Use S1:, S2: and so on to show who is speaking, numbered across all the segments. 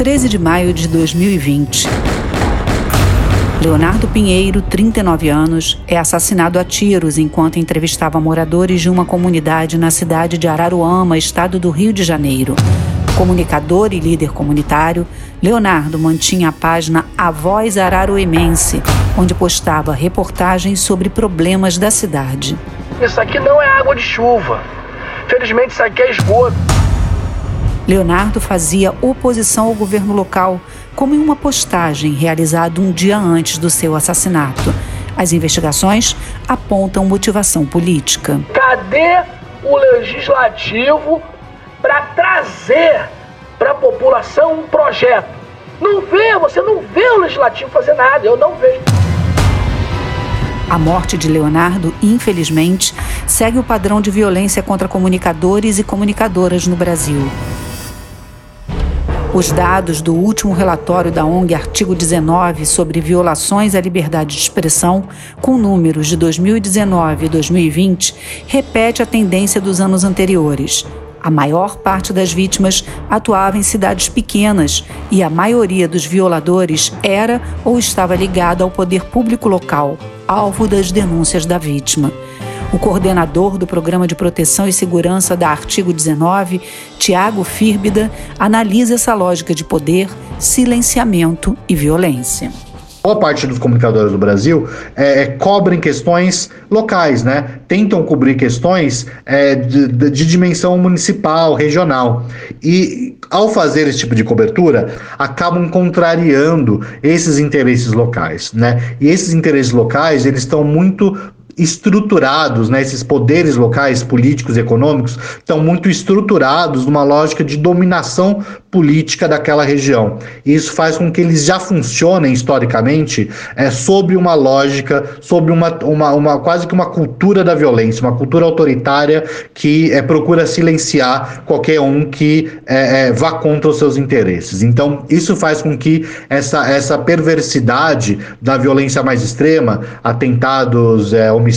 S1: 13 de maio de 2020. Leonardo Pinheiro, 39 anos, é assassinado a tiros enquanto entrevistava moradores de uma comunidade na cidade de Araruama, estado do Rio de Janeiro. Comunicador e líder comunitário, Leonardo mantinha a página A Voz Araruemense, onde postava reportagens sobre problemas da cidade.
S2: Isso aqui não é água de chuva. Felizmente, isso aqui é esgoto.
S1: Leonardo fazia oposição ao governo local, como em uma postagem realizada um dia antes do seu assassinato. As investigações apontam motivação política.
S2: Cadê o legislativo para trazer para a população um projeto? Não vê, você não vê o legislativo fazer nada, eu não vejo.
S1: A morte de Leonardo, infelizmente, segue o padrão de violência contra comunicadores e comunicadoras no Brasil. Os dados do último relatório da ONG Artigo 19 sobre violações à liberdade de expressão, com números de 2019 e 2020, repete a tendência dos anos anteriores. A maior parte das vítimas atuava em cidades pequenas e a maioria dos violadores era ou estava ligada ao poder público local, alvo das denúncias da vítima. O coordenador do Programa de Proteção e Segurança da Artigo 19, Tiago Fírbida, analisa essa lógica de poder, silenciamento e violência
S3: boa parte dos comunicadores do Brasil é, é, cobrem questões locais, né? Tentam cobrir questões é, de, de, dimensão municipal, regional. E ao fazer esse tipo de cobertura, acabam contrariando esses interesses locais, né? E esses interesses locais, eles estão muito estruturados, né, esses poderes locais, políticos e econômicos, estão muito estruturados numa lógica de dominação política daquela região. E isso faz com que eles já funcionem historicamente é, sobre uma lógica, sobre uma, uma, uma quase que uma cultura da violência, uma cultura autoritária que é, procura silenciar qualquer um que é, é, vá contra os seus interesses. Então, isso faz com que essa, essa perversidade da violência mais extrema, atentados, é, homicídios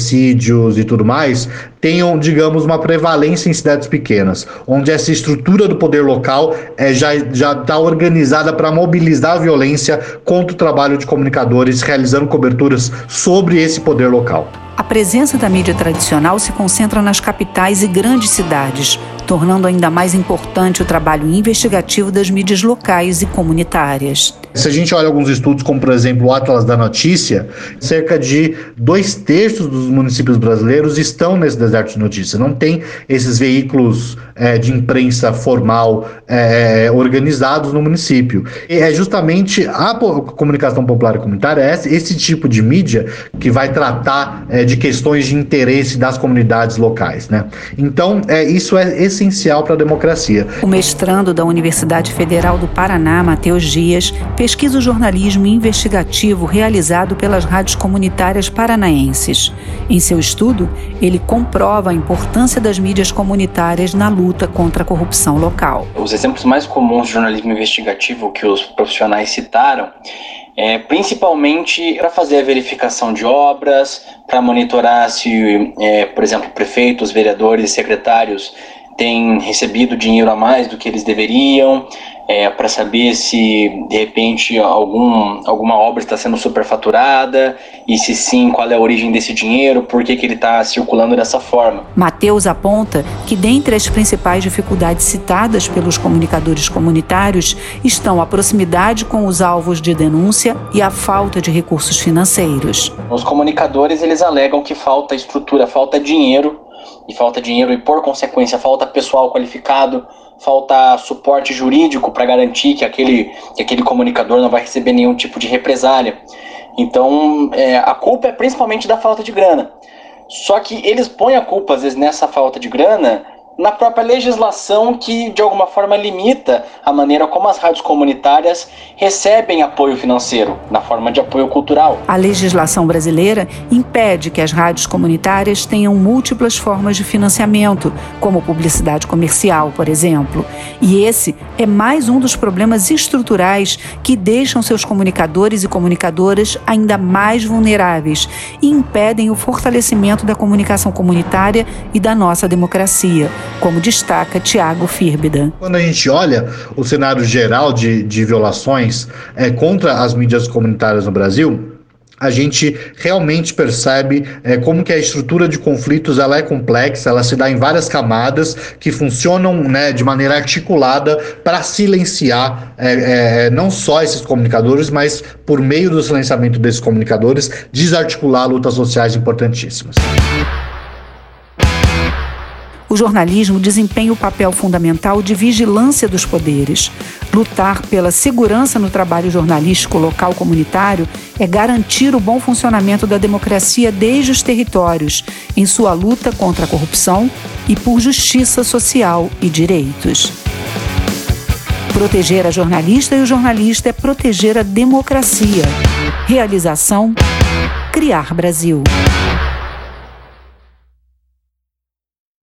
S3: e tudo mais, tenham, digamos, uma prevalência em cidades pequenas, onde essa estrutura do poder local é, já está organizada para mobilizar a violência contra o trabalho de comunicadores, realizando coberturas sobre esse poder local.
S1: A presença da mídia tradicional se concentra nas capitais e grandes cidades, tornando ainda mais importante o trabalho investigativo das mídias locais e comunitárias.
S3: Se a gente olha alguns estudos, como por exemplo o Atlas da Notícia, cerca de dois terços dos municípios brasileiros estão nesse deserto de notícia. Não tem esses veículos é, de imprensa formal é, organizados no município. E é justamente a comunicação popular e comunitária, é esse, esse tipo de mídia que vai tratar é, de questões de interesse das comunidades locais. Né? Então, é, isso é essencial para a democracia.
S1: O mestrando da Universidade Federal do Paraná, Matheus Dias, pesquisa o jornalismo investigativo realizado pelas rádios comunitárias paranaenses. Em seu estudo, ele comprova a importância das mídias comunitárias na luta contra a corrupção local.
S4: Os exemplos mais comuns de jornalismo investigativo que os profissionais citaram é, principalmente para fazer a verificação de obras, para monitorar se, é, por exemplo, prefeitos, vereadores, secretários têm recebido dinheiro a mais do que eles deveriam, é, para saber se de repente algum, alguma obra está sendo superfaturada e se sim, qual é a origem desse dinheiro, por que, que ele está circulando dessa forma.
S1: Mateus aponta que dentre as principais dificuldades citadas pelos comunicadores comunitários estão a proximidade com os alvos de denúncia e a falta de recursos financeiros.
S4: Os comunicadores eles alegam que falta estrutura, falta dinheiro e falta dinheiro e por consequência falta pessoal qualificado falta suporte jurídico para garantir que aquele, que aquele comunicador não vai receber nenhum tipo de represália. Então, é, a culpa é principalmente da falta de grana. Só que eles põem a culpa, às vezes, nessa falta de grana na própria legislação que de alguma forma limita a maneira como as rádios comunitárias recebem apoio financeiro, na forma de apoio cultural.
S1: A legislação brasileira impede que as rádios comunitárias tenham múltiplas formas de financiamento, como publicidade comercial, por exemplo. E esse é mais um dos problemas estruturais que deixam seus comunicadores e comunicadoras ainda mais vulneráveis e impedem o fortalecimento da comunicação comunitária e da nossa democracia como destaca Tiago Firbida.
S3: Quando a gente olha o cenário geral de, de violações é, contra as mídias comunitárias no Brasil, a gente realmente percebe é, como que a estrutura de conflitos ela é complexa, ela se dá em várias camadas que funcionam né, de maneira articulada para silenciar é, é, não só esses comunicadores, mas por meio do silenciamento desses comunicadores, desarticular lutas sociais importantíssimas
S1: o jornalismo desempenha o papel fundamental de vigilância dos poderes. Lutar pela segurança no trabalho jornalístico local comunitário é garantir o bom funcionamento da democracia desde os territórios, em sua luta contra a corrupção e por justiça social e direitos. Proteger a jornalista e o jornalista é proteger a democracia. Realização: Criar Brasil.